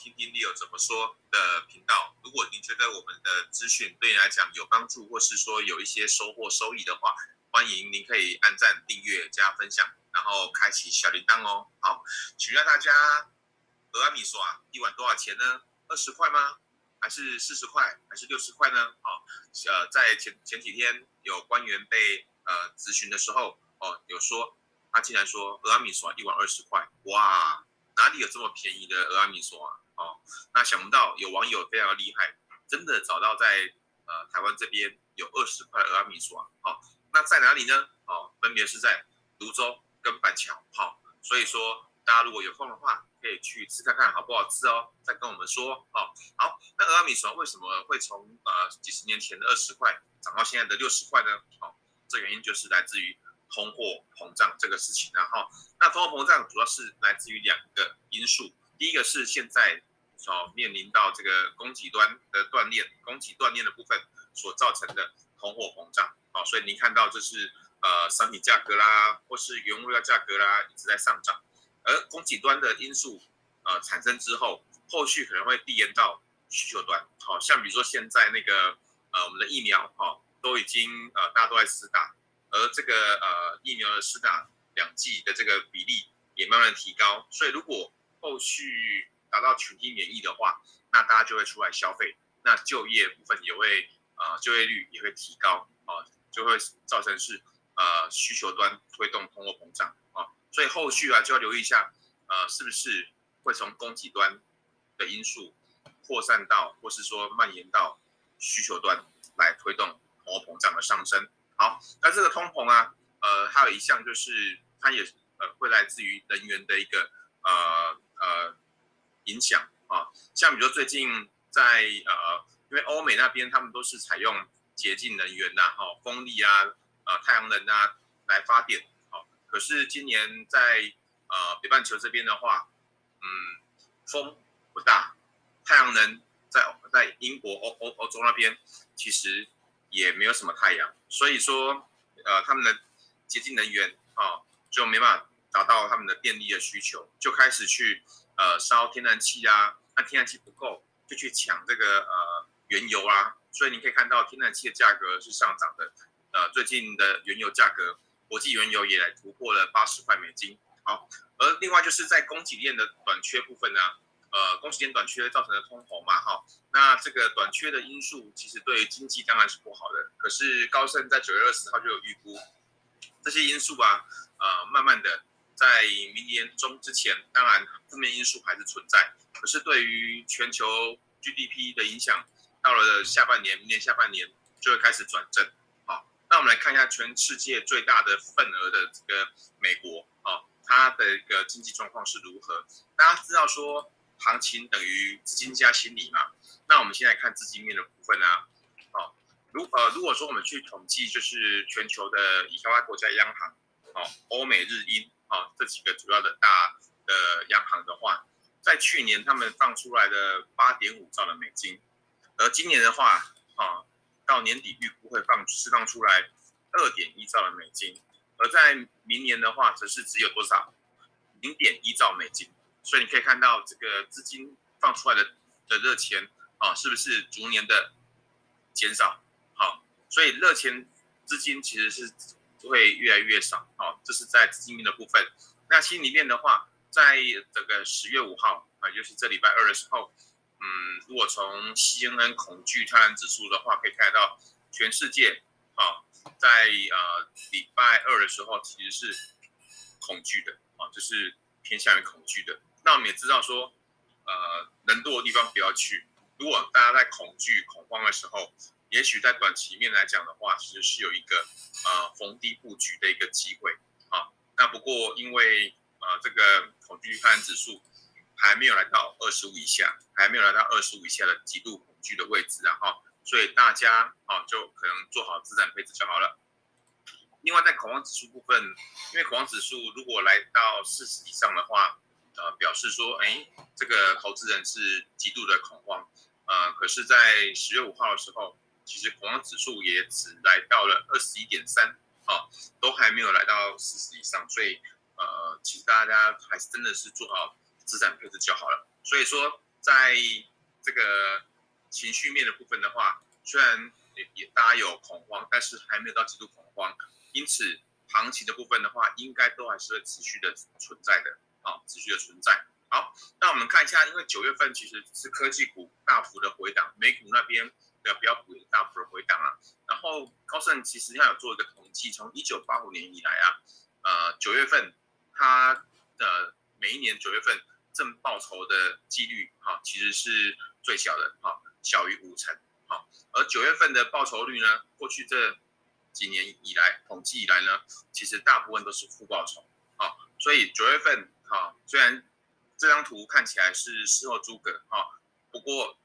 听听 Leo 怎么说的频道。如果您觉得我们的资讯对你来讲有帮助，或是说有一些收获收益的话，欢迎您可以按赞、订阅、加分享，然后开启小铃铛哦。好，请问大家，俄阿米索啊，一碗多少钱呢？二十块吗？还是四十块？还是六十块呢？好，呃，在前前几天有官员被呃咨询的时候，哦，有说他竟然说俄阿米索一碗二十块，哇，哪里有这么便宜的俄阿米索啊？哦，那想不到有网友非常厉害，真的找到在呃台湾这边有二十块俄阿米索啊。哦，那在哪里呢？哦，分别是在泸州跟板桥。好，哦，所以说。大家如果有空的话，可以去吃看看好不好吃哦，再跟我们说哦。好，那俄阿米索为什么会从呃几十年前的二十块涨到现在的六十块呢？哦，这原因就是来自于通货膨胀这个事情啊。哈，那通货膨胀主要是来自于两个因素，第一个是现在所面临到这个供给端的断裂，供给断裂的部分所造成的通货膨胀。好，所以您看到这是呃商品价格啦，或是原物料价格啦一直在上涨。而供给端的因素，呃，产生之后，后续可能会递延到需求端。好、哦、像比如说现在那个，呃，我们的疫苗，哈、哦，都已经呃，大家都在施打，而这个呃疫苗的施打两剂的这个比例也慢慢提高。所以如果后续达到群体免疫的话，那大家就会出来消费，那就业部分也会，呃，就业率也会提高，啊、就会造成是呃需求端推动通货膨胀，啊、所以后续啊，就要留意一下，呃，是不是会从供给端的因素扩散到，或是说蔓延到需求端来推动通货膨胀的上升。好，那这个通膨啊，呃，还有一项就是它也呃会来自于能源的一个呃影响啊，像比如说最近在呃，因为欧美那边他们都是采用洁净能源呐、哈、哦，风力啊，呃，太阳能啊来发电。好可是今年在呃北半球这边的话，嗯，风不大，太阳能在在英国欧欧欧洲那边其实也没有什么太阳，所以说呃他们的洁净能源啊、哦、就没办法达到他们的电力的需求，就开始去呃烧天然气啊，那天然气不够就去抢这个呃原油啊，所以你可以看到天然气的价格是上涨的，呃最近的原油价格。国际原油也来突破了八十块美金。好，而另外就是在供给链的短缺部分呢，呃，供给链短缺造成的通膨嘛，哈，那这个短缺的因素其实对经济当然是不好的。可是高盛在九月二十号就有预估，这些因素啊，呃，慢慢的在明年中之前，当然负面因素还是存在。可是对于全球 GDP 的影响，到了下半年，明年下半年就会开始转正。好那我们来看一下全世界最大的份额的这个美国啊，它的一个经济状况是如何？大家知道说行情等于资金加心理嘛？那我们现在看资金面的部分啊，哦，如呃如果说我们去统计，就是全球的以开发国家央行，哦，欧美日英啊这几个主要的大的央行的话，在去年他们放出来的八点五兆的美金，而今年的话啊。到年底预估会放释放出来二点一兆的美金，而在明年的话，则是只有多少零点一兆美金。所以你可以看到这个资金放出来的的热钱啊，是不是逐年的减少？好，所以热钱资金其实是会越来越少。好，这是在资金面的部分。那心里面的话，在这个十月五号啊，就是这礼拜二的时候。嗯，如果从 CNN 恐惧贪婪指数的话，可以看到全世界啊，在呃礼拜二的时候其实是恐惧的啊，就是偏向于恐惧的。那我们也知道说，呃，人多的地方不要去。如果大家在恐惧恐慌的时候，也许在短期面来讲的话，其实是有一个呃逢低布局的一个机会啊。那不过因为呃这个恐惧贪婪指数。还没有来到二十五以下，还没有来到二十五以下的极度恐惧的位置，然后，所以大家啊就可能做好资产配置就好了。另外，在恐慌指数部分，因为恐慌指数如果来到四十以上的话，呃，表示说，哎，这个投资人是极度的恐慌，呃，可是，在十月五号的时候，其实恐慌指数也只来到了二十一点三，啊，都还没有来到四十以上，所以，呃，其实大家还是真的是做好。资产配置就好了，所以说在这个情绪面的部分的话，虽然也也大家有恐慌，但是还没有到极度恐慌，因此行情的部分的话，应该都还是会持续的存在的，啊，持续的存在。好，那我们看一下，因为九月份其实是科技股大幅的回档，美股那边的标普也大幅的回档啊。然后高盛其实要有做一个统计，从一九八五年以来啊，呃，九月份他的每一年九月份正报酬的几率哈、其实是最小的哈、小于五成哈、而九月份的报酬率呢，过去这几年以来统计以来呢，其实大部分都是负报酬啊。所以九月份哈、虽然这张图看起来是事后诸葛哈，不过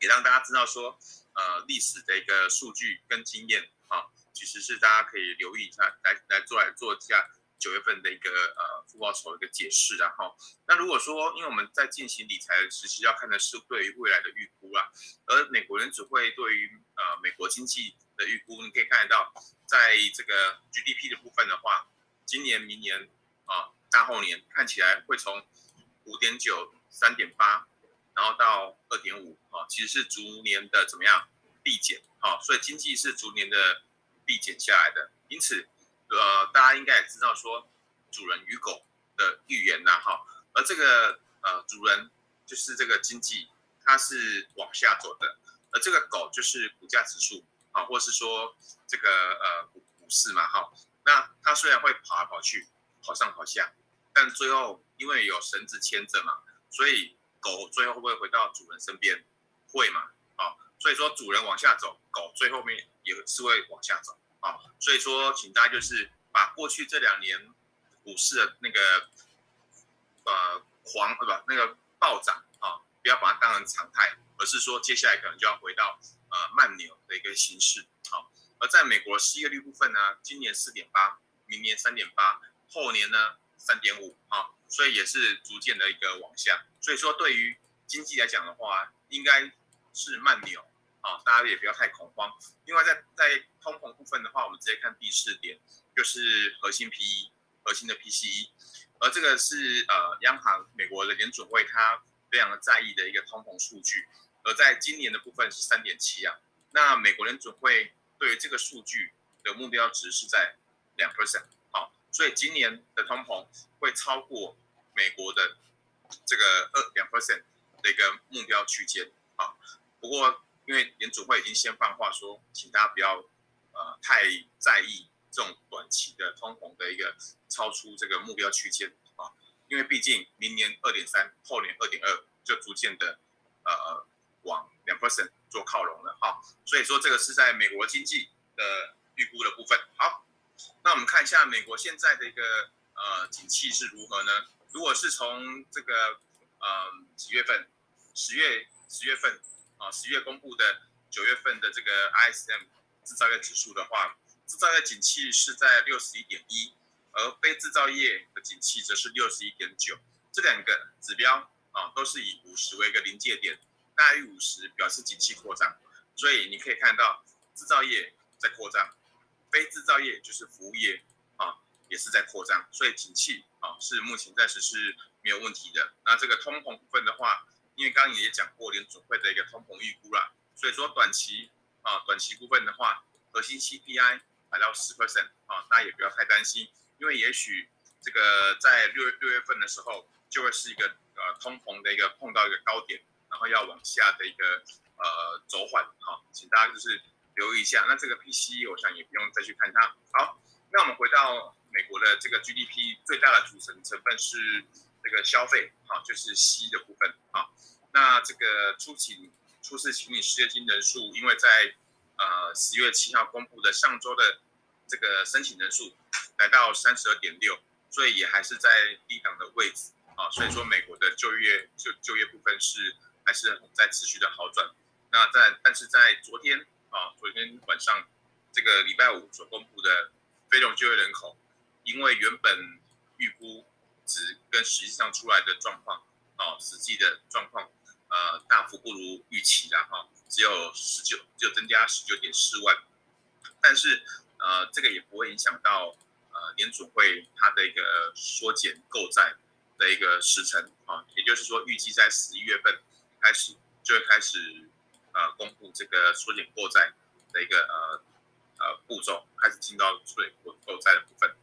也让大家知道说，呃，历史的一个数据跟经验哈，其实是大家可以留意一下，来来做来做一下九月份的一个呃负报酬的一个解释，然后那如果说因为我们在进行理财的时期要看的是对于未来的预估啦，而美国联储会对于呃美国经济的预估，你可以看得到，在这个 GDP 的部分的话，今年、明年啊。大后年看起来会从五点九、三点八，然后到二点五，啊，其实是逐年的怎么样递减，啊，所以经济是逐年的递减下来的。因此，呃，大家应该也知道说，主人与狗的寓言呐，哈，而这个呃主人就是这个经济，它是往下走的，而这个狗就是股价指数，啊，或是说这个呃股股市嘛，哈，那它虽然会跑来跑去，跑上跑下。但最后，因为有绳子牵着嘛，所以狗最后会不会回到主人身边？会嘛？啊，所以说主人往下走，狗最后面也是会往下走啊。所以说，请大家就是把过去这两年股市的那个呃狂呃不那个暴涨啊，不要把它当成常态，而是说接下来可能就要回到呃慢牛的一个形式。好，而在美国失业率部分呢，今年四点八，明年三点八，后年呢？三点五啊，所以也是逐渐的一个往下，所以说对于经济来讲的话，应该是慢牛啊，大家也不要太恐慌。另外在在通膨部分的话，我们直接看第四点，就是核心 PE，核心的 PCE，而这个是呃央行美国的联准会它非常的在意的一个通膨数据，而在今年的部分是三点七啊，那美国联准会对于这个数据的目标值是在两 percent 好。所以今年的通膨会超过美国的这个二两 percent 的一个目标区间啊。不过因为联储会已经先放话说，请大家不要呃太在意这种短期的通膨的一个超出这个目标区间啊。因为毕竟明年二点三，后年二点二就逐渐的呃往两 percent 做靠拢了哈。所以说这个是在美国经济的预估的部分。好。那我们看一下美国现在的一个呃景气是如何呢？如果是从这个呃几月份，十月十月份啊十月公布的九月份的这个 ISM 制造业指数的话，制造业景气是在六十一点一，而非制造业的景气则是六十一点九，这两个指标啊都是以五十为一个临界点，大于五十表示景气扩张，所以你可以看到制造业在扩张。非制造业就是服务业啊，也是在扩张，所以景气啊是目前暂时是没有问题的。那这个通膨部分的话，因为刚刚也讲过联准会的一个通膨预估啦，所以说短期啊短期部分的话，核心 CPI 来到十 percent 啊，大家也不要太担心，因为也许这个在六月六月份的时候就会是一个呃通膨的一个碰到一个高点，然后要往下的一个呃走缓哈，请大家就是。留意一下，那这个 PCE 我想也不用再去看它。好，那我们回到美国的这个 GDP 最大的组成成分是这个消费，好，就是 C 的部分，好。那这个初请初次请领失业金人数，因为在呃十月七号公布的上周的这个申请人数来到三十二点六，所以也还是在低档的位置，啊，所以说美国的就业就就业部分是还是在持续的好转。那在但是在昨天。啊，昨天晚上这个礼拜五所公布的非农就业人口，因为原本预估值跟实际上出来的状况，啊，实际的状况，呃，大幅不如预期的哈，只有十九，就增加十九点四万，但是呃，这个也不会影响到呃联准会它的一个缩减购债的一个时程啊，也就是说预计在十一月份开始就会开始呃公布这个缩减购债的一个呃呃步骤，开始进到缩减购购债的部分。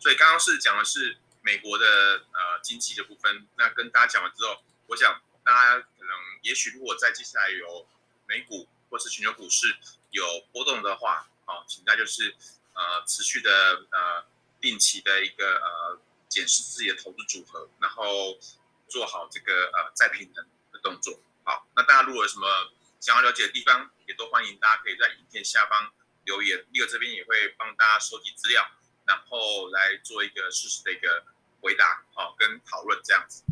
所以刚刚是讲的是美国的呃经济的部分，那跟大家讲完之后，我想大家可能也许如果在接下来有美股或是全球股市有波动的话，好，请大家就是呃持续的呃定期的一个呃检视自己的投资组合，然后做好这个呃再平衡的动作。好，那大家如果有什么想要了解的地方，也都欢迎大家可以在影片下方留言，立可这边也会帮大家收集资料，然后来做一个事实的一个回答，好，跟讨论这样子。